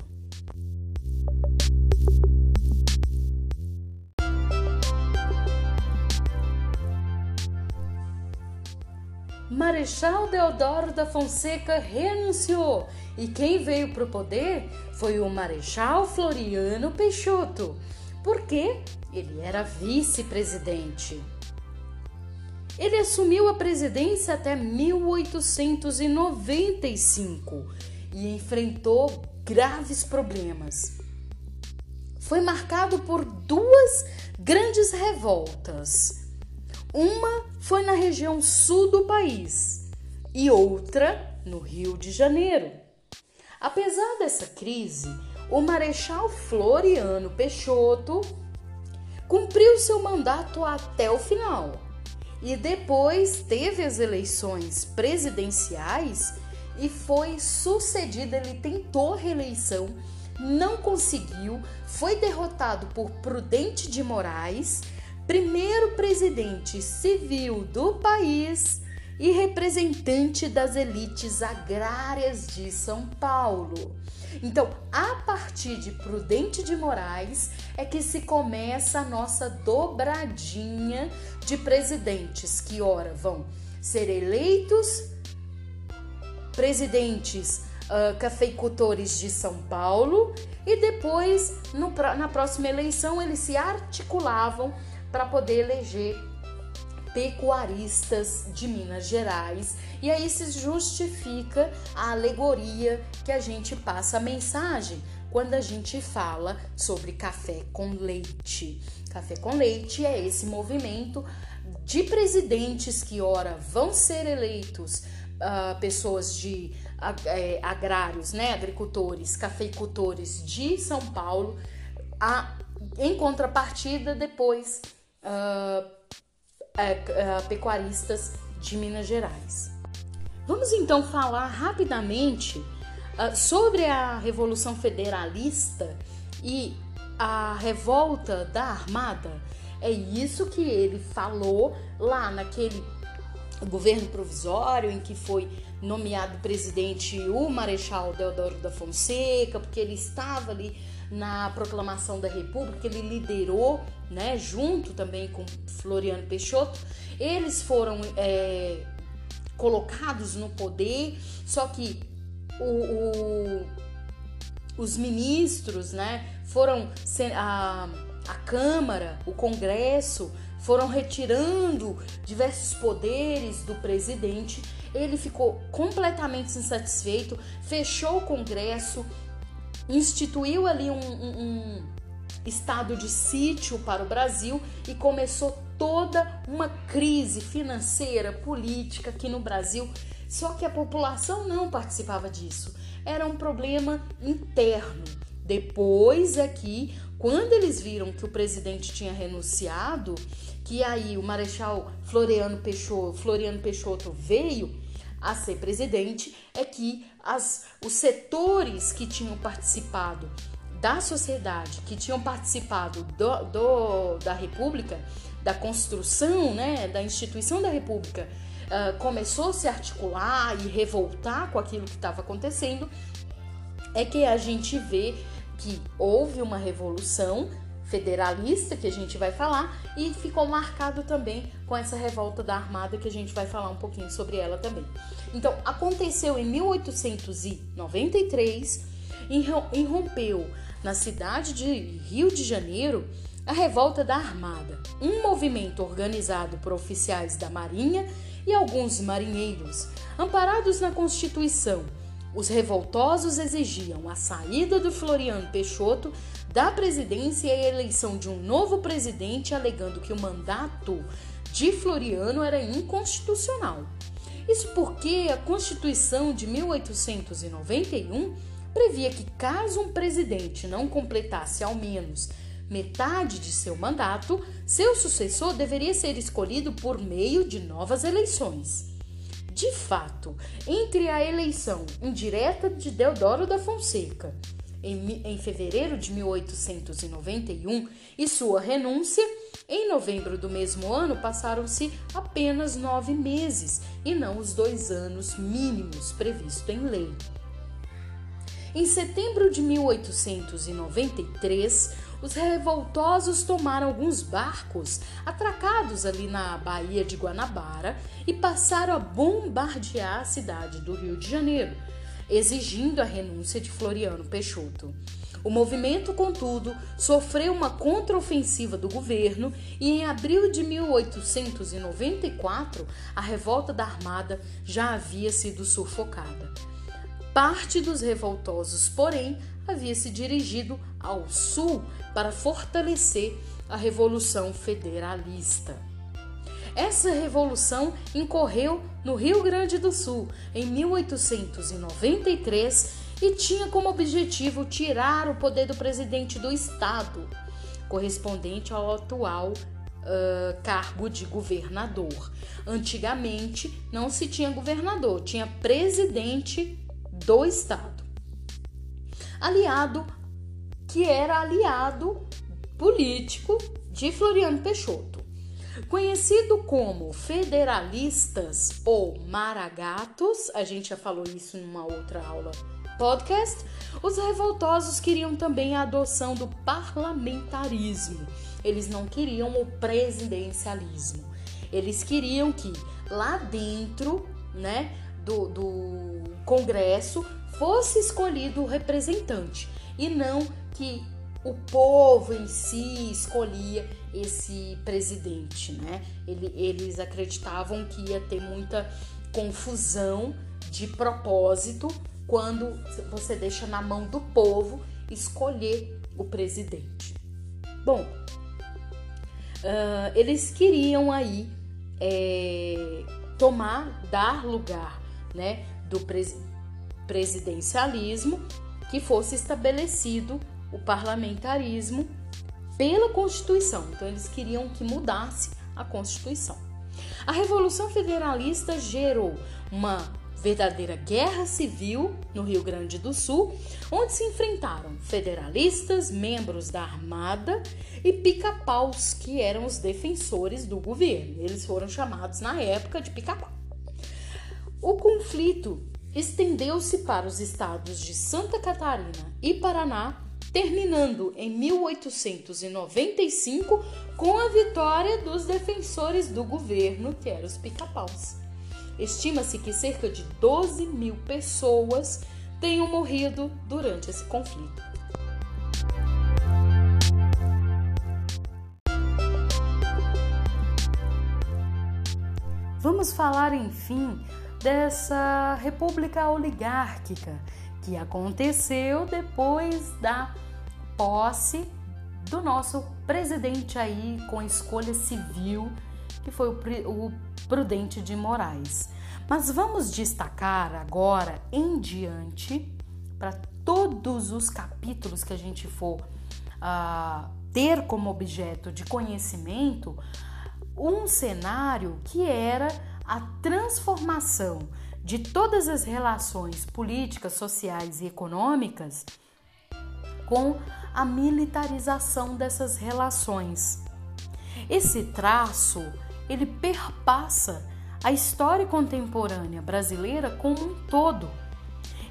Marechal Deodoro da Fonseca renunciou e quem veio para o poder foi o Marechal Floriano Peixoto, porque ele era vice-presidente. Ele assumiu a presidência até 1895 e enfrentou graves problemas. Foi marcado por duas grandes revoltas uma foi na região sul do país e outra no Rio de Janeiro. Apesar dessa crise, o Marechal Floriano Peixoto cumpriu seu mandato até o final e depois teve as eleições presidenciais e foi sucedido. Ele tentou reeleição, não conseguiu, foi derrotado por Prudente de Moraes primeiro presidente civil do país e representante das elites agrárias de São Paulo. Então, a partir de Prudente de Moraes é que se começa a nossa dobradinha de presidentes que ora vão ser eleitos presidentes uh, cafeicultores de São Paulo e depois no, na próxima eleição eles se articulavam para poder eleger pecuaristas de Minas Gerais. E aí se justifica a alegoria que a gente passa a mensagem quando a gente fala sobre café com leite. Café com leite é esse movimento de presidentes que, ora, vão ser eleitos uh, pessoas de uh, agrários, né, agricultores, cafeicultores de São Paulo, a, em contrapartida, depois uh, uh, pecuaristas de Minas Gerais. Vamos então falar rapidamente uh, sobre a Revolução Federalista e a revolta da Armada. É isso que ele falou lá naquele governo provisório em que foi nomeado presidente o Marechal Deodoro da Fonseca, porque ele estava ali na proclamação da República, ele liderou, né, junto também com Floriano Peixoto. Eles foram é, colocados no poder, só que o, o, os ministros, né, foram a, a Câmara, o Congresso foram retirando diversos poderes do presidente. Ele ficou completamente insatisfeito, fechou o Congresso, instituiu ali um, um, um estado de sítio para o Brasil e começou toda uma crise financeira, política aqui no Brasil. Só que a população não participava disso. Era um problema interno. Depois aqui, é quando eles viram que o presidente tinha renunciado, que aí o Marechal Floriano Peixoto, Floriano Peixoto veio a ser presidente, é que as, os setores que tinham participado da sociedade, que tinham participado do, do da República, da construção, né, da instituição da República, uh, começou a se articular e revoltar com aquilo que estava acontecendo, é que a gente vê que houve uma revolução federalista que a gente vai falar e ficou marcado também com essa revolta da Armada que a gente vai falar um pouquinho sobre ela também. Então, aconteceu em 1893, irrompeu na cidade de Rio de Janeiro a revolta da Armada, um movimento organizado por oficiais da Marinha e alguns marinheiros, amparados na Constituição. Os revoltosos exigiam a saída do Floriano Peixoto da presidência e a eleição de um novo presidente, alegando que o mandato de Floriano era inconstitucional. Isso porque a Constituição de 1891 previa que, caso um presidente não completasse ao menos metade de seu mandato, seu sucessor deveria ser escolhido por meio de novas eleições. De fato, entre a eleição indireta de Deodoro da Fonseca em, em fevereiro de 1891 e sua renúncia, em novembro do mesmo ano passaram-se apenas nove meses e não os dois anos mínimos previsto em lei. Em setembro de 1893, os revoltosos tomaram alguns barcos atracados ali na Baía de Guanabara e passaram a bombardear a cidade do Rio de Janeiro, exigindo a renúncia de Floriano Peixoto. O movimento, contudo, sofreu uma contraofensiva do governo e em abril de 1894 a revolta da Armada já havia sido sufocada. Parte dos revoltosos, porém, havia se dirigido ao sul para fortalecer a Revolução Federalista. Essa revolução incorreu no Rio Grande do Sul em 1893 e tinha como objetivo tirar o poder do presidente do estado, correspondente ao atual uh, cargo de governador. Antigamente não se tinha governador, tinha presidente do Estado. Aliado, que era aliado político de Floriano Peixoto. Conhecido como federalistas ou maragatos, a gente já falou isso numa outra aula podcast, os revoltosos queriam também a adoção do parlamentarismo. Eles não queriam o presidencialismo. Eles queriam que lá dentro, né, do, do Congresso fosse escolhido o representante e não que o povo em si escolhia esse presidente, né? eles acreditavam que ia ter muita confusão de propósito quando você deixa na mão do povo escolher o presidente. Bom, uh, eles queriam aí é, tomar, dar lugar né, do pres presidencialismo, que fosse estabelecido o parlamentarismo pela Constituição. Então, eles queriam que mudasse a Constituição. A Revolução Federalista gerou uma verdadeira guerra civil no Rio Grande do Sul, onde se enfrentaram federalistas, membros da Armada e pica-paus, que eram os defensores do governo. Eles foram chamados na época de pica-pau. O conflito estendeu-se para os estados de Santa Catarina e Paraná, terminando em 1895 com a vitória dos defensores do governo, que eram os pica-paus. Estima-se que cerca de 12 mil pessoas tenham morrido durante esse conflito. Vamos falar, enfim, dessa república oligárquica que aconteceu depois da posse do nosso presidente aí com escolha civil, que foi o Prudente de Moraes. Mas vamos destacar agora em diante, para todos os capítulos que a gente for uh, ter como objeto de conhecimento, um cenário que era a transformação de todas as relações políticas, sociais e econômicas com a militarização dessas relações. Esse traço, ele perpassa a história contemporânea brasileira como um todo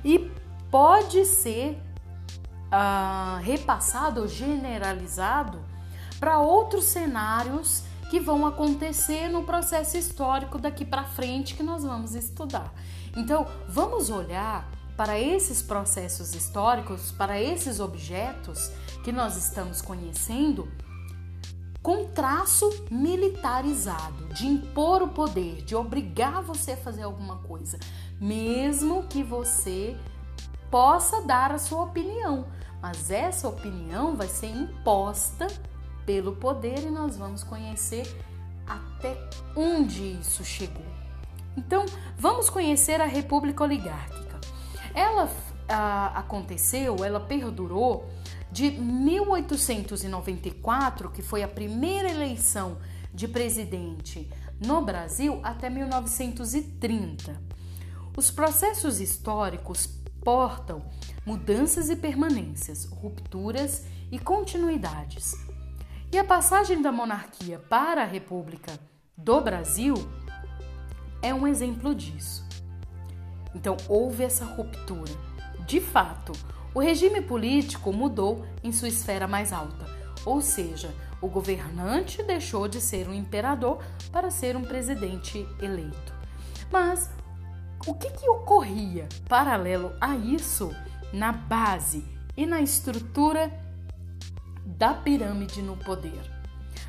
e pode ser uh, repassado ou generalizado para outros cenários que vão acontecer no processo histórico daqui para frente que nós vamos estudar. Então, vamos olhar para esses processos históricos, para esses objetos que nós estamos conhecendo, com traço militarizado, de impor o poder, de obrigar você a fazer alguma coisa, mesmo que você possa dar a sua opinião, mas essa opinião vai ser imposta pelo poder e nós vamos conhecer até onde isso chegou. Então, vamos conhecer a República Oligárquica. Ela a, aconteceu, ela perdurou de 1894, que foi a primeira eleição de presidente no Brasil, até 1930. Os processos históricos portam mudanças e permanências, rupturas e continuidades. E a passagem da monarquia para a República do Brasil é um exemplo disso. Então, houve essa ruptura. De fato, o regime político mudou em sua esfera mais alta, ou seja, o governante deixou de ser um imperador para ser um presidente eleito. Mas o que, que ocorria paralelo a isso na base e na estrutura da pirâmide no poder?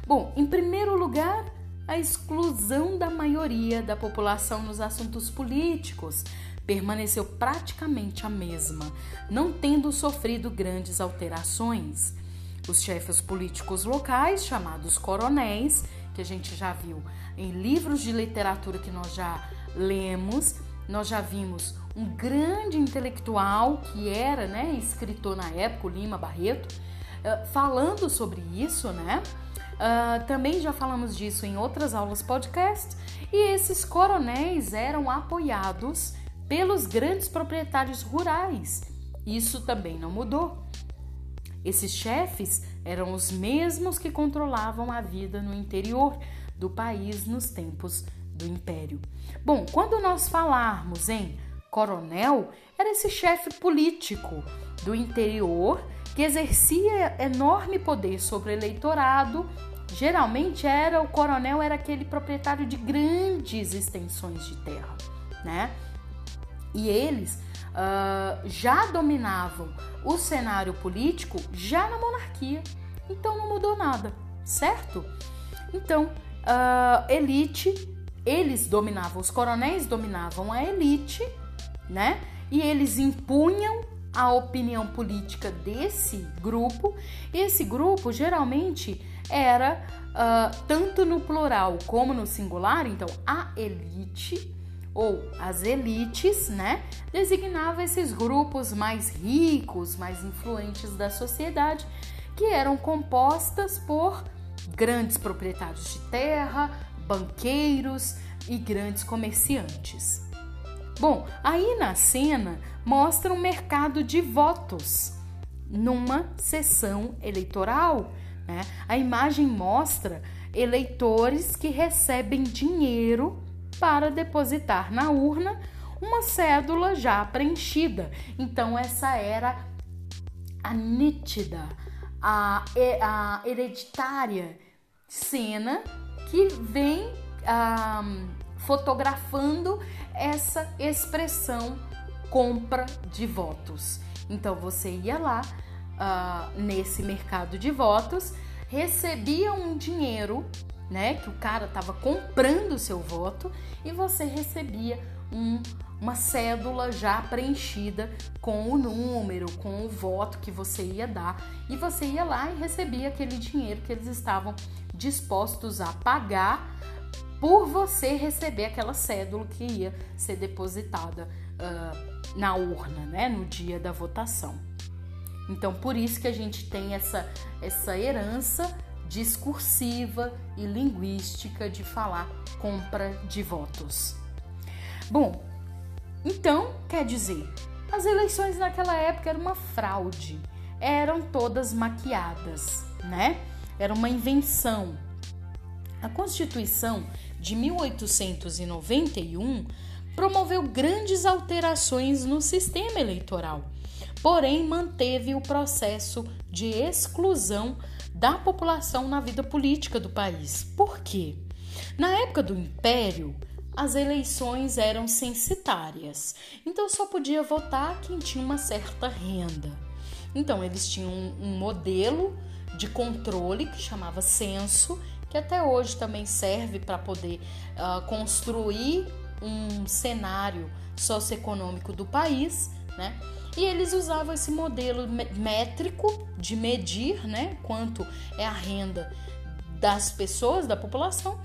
Bom, em primeiro lugar, a exclusão da maioria da população nos assuntos políticos permaneceu praticamente a mesma, não tendo sofrido grandes alterações. Os chefes políticos locais, chamados coronéis, que a gente já viu em livros de literatura que nós já lemos, nós já vimos um grande intelectual que era, né, escritor na época, Lima Barreto, uh, falando sobre isso, né? Uh, também já falamos disso em outras aulas podcast. E esses coronéis eram apoiados pelos grandes proprietários rurais. Isso também não mudou. Esses chefes eram os mesmos que controlavam a vida no interior do país nos tempos do Império. Bom, quando nós falarmos em coronel, era esse chefe político do interior que exercia enorme poder sobre o eleitorado. Geralmente era o coronel era aquele proprietário de grandes extensões de terra, né? E eles uh, já dominavam o cenário político já na monarquia. Então não mudou nada, certo? Então, uh, elite, eles dominavam, os coronéis dominavam a elite, né? E eles impunham a opinião política desse grupo. Esse grupo geralmente era uh, tanto no plural como no singular, então a elite ou as elites, né, designava esses grupos mais ricos, mais influentes da sociedade, que eram compostas por grandes proprietários de terra, banqueiros e grandes comerciantes. Bom, aí na cena mostra um mercado de votos numa sessão eleitoral. Né? A imagem mostra eleitores que recebem dinheiro para depositar na urna uma cédula já preenchida. Então, essa era a nítida, a, a hereditária cena que vem fotografando essa expressão compra de votos. Então, você ia lá uh, nesse mercado de votos, recebia um dinheiro né? Que o cara estava comprando o seu voto e você recebia um, uma cédula já preenchida com o número, com o voto que você ia dar e você ia lá e recebia aquele dinheiro que eles estavam dispostos a pagar por você receber aquela cédula que ia ser depositada uh, na urna, né? No dia da votação. Então, por isso que a gente tem essa, essa herança discursiva e linguística de falar compra de votos. Bom, então quer dizer, as eleições naquela época eram uma fraude, eram todas maquiadas, né? Era uma invenção. A Constituição de 1891 promoveu grandes alterações no sistema eleitoral, porém manteve o processo de exclusão da população na vida política do país. Por quê? Na época do Império, as eleições eram censitárias, então só podia votar quem tinha uma certa renda. Então eles tinham um, modelo de controle que chamava censo, que até hoje também serve para poder uh, construir um cenário socioeconômico do país, né? E eles usavam esse modelo métrico de medir, né, quanto é a renda das pessoas, da população,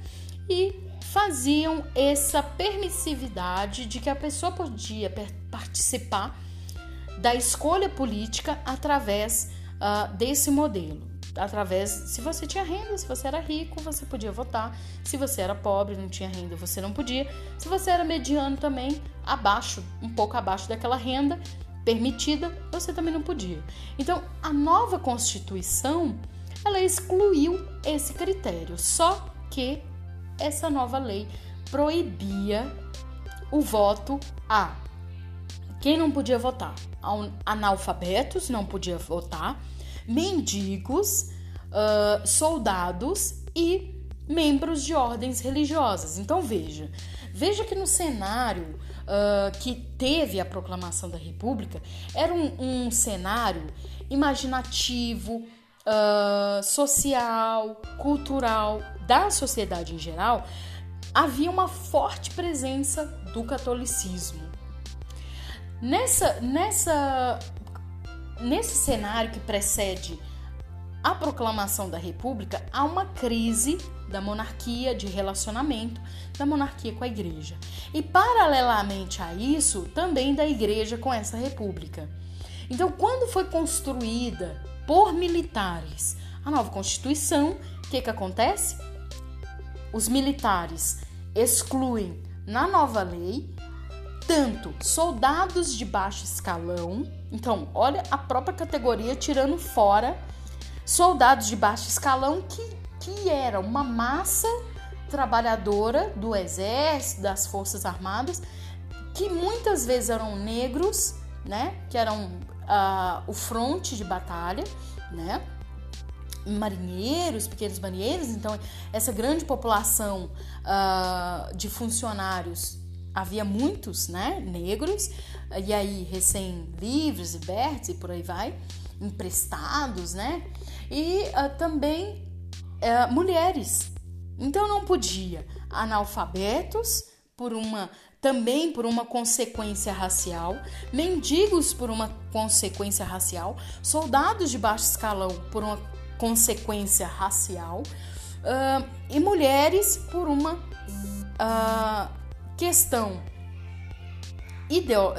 e faziam essa permissividade de que a pessoa podia participar da escolha política através uh, desse modelo. Através, se você tinha renda, se você era rico, você podia votar. Se você era pobre, não tinha renda, você não podia. Se você era mediano também, abaixo, um pouco abaixo daquela renda permitida, você também não podia. Então, a nova Constituição, ela excluiu esse critério. Só que essa nova lei proibia o voto a quem não podia votar? Analfabetos não podia votar, mendigos, uh, soldados e membros de ordens religiosas. Então veja, veja que no cenário uh, que teve a proclamação da República era um, um cenário imaginativo, uh, social, cultural da sociedade em geral. Havia uma forte presença do catolicismo Nessa, nessa, nesse cenário que precede a proclamação da República, há uma crise da monarquia, de relacionamento da monarquia com a igreja. E, paralelamente a isso, também da igreja com essa república. Então, quando foi construída por militares a nova Constituição, o que, que acontece? Os militares excluem na nova lei tanto soldados de baixo escalão, então olha a própria categoria tirando fora soldados de baixo escalão que, que era uma massa trabalhadora do exército, das forças armadas, que muitas vezes eram negros, né, que eram uh, o fronte de batalha, né, marinheiros, pequenos marinheiros, então essa grande população uh, de funcionários havia muitos, né, negros, e aí recém-livres, libertos e por aí vai, emprestados, né, e uh, também uh, mulheres. Então não podia analfabetos por uma também por uma consequência racial, mendigos por uma consequência racial, soldados de baixo escalão por uma consequência racial uh, e mulheres por uma uh, questão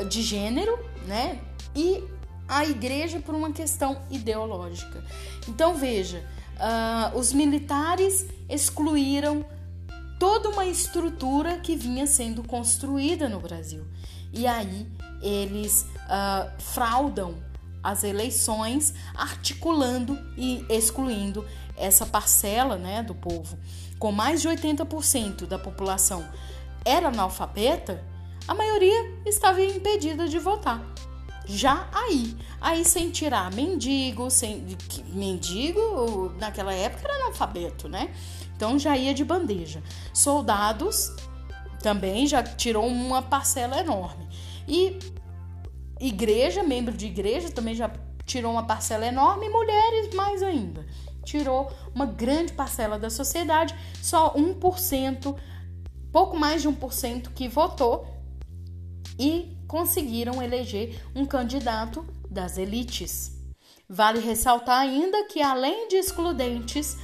de gênero, né? E a igreja por uma questão ideológica. Então veja, uh, os militares excluíram toda uma estrutura que vinha sendo construída no Brasil. E aí eles uh, fraudam as eleições, articulando e excluindo essa parcela né, do povo. Com mais de 80% da população era analfabeta, a maioria estava impedida de votar. Já aí, aí sem tirar mendigo, sem mendigo naquela época era analfabeto, né? Então já ia de bandeja. Soldados também já tirou uma parcela enorme. E igreja, membro de igreja também já tirou uma parcela enorme, e mulheres mais ainda. Tirou uma grande parcela da sociedade, só 1% pouco mais de 1% que votou e conseguiram eleger um candidato das elites. Vale ressaltar ainda que, além de excludentes,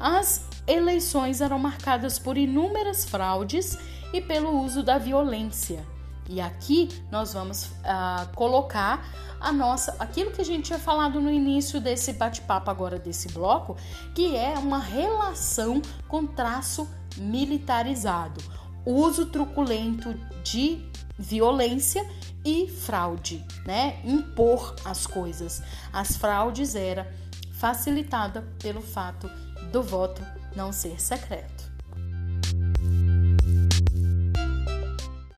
as eleições eram marcadas por inúmeras fraudes e pelo uso da violência. E aqui nós vamos uh, colocar a nossa, aquilo que a gente tinha falado no início desse bate-papo agora desse bloco, que é uma relação com traço militarizado, uso truculento de violência e fraude, né? Impor as coisas. As fraudes era facilitada pelo fato do voto não ser secreto.